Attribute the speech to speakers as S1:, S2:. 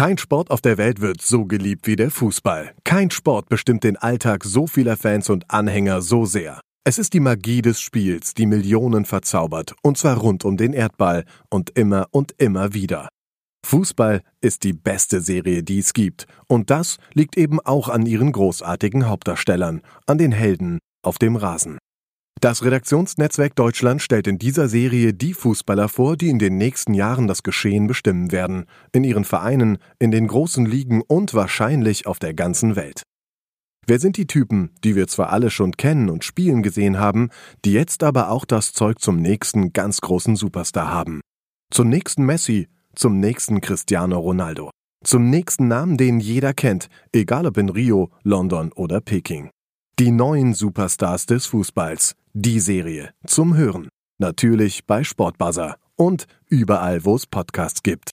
S1: Kein Sport auf der Welt wird so geliebt wie der Fußball. Kein Sport bestimmt den Alltag so vieler Fans und Anhänger so sehr. Es ist die Magie des Spiels, die Millionen verzaubert, und zwar rund um den Erdball und immer und immer wieder. Fußball ist die beste Serie, die es gibt, und das liegt eben auch an ihren großartigen Hauptdarstellern, an den Helden auf dem Rasen. Das Redaktionsnetzwerk Deutschland stellt in dieser Serie die Fußballer vor, die in den nächsten Jahren das Geschehen bestimmen werden, in ihren Vereinen, in den großen Ligen und wahrscheinlich auf der ganzen Welt. Wer sind die Typen, die wir zwar alle schon kennen und spielen gesehen haben, die jetzt aber auch das Zeug zum nächsten ganz großen Superstar haben? Zum nächsten Messi, zum nächsten Cristiano Ronaldo, zum nächsten Namen, den jeder kennt, egal ob in Rio, London oder Peking. Die neuen Superstars des Fußballs. Die Serie zum Hören. Natürlich bei Sportbuzzer und überall, wo es Podcasts gibt.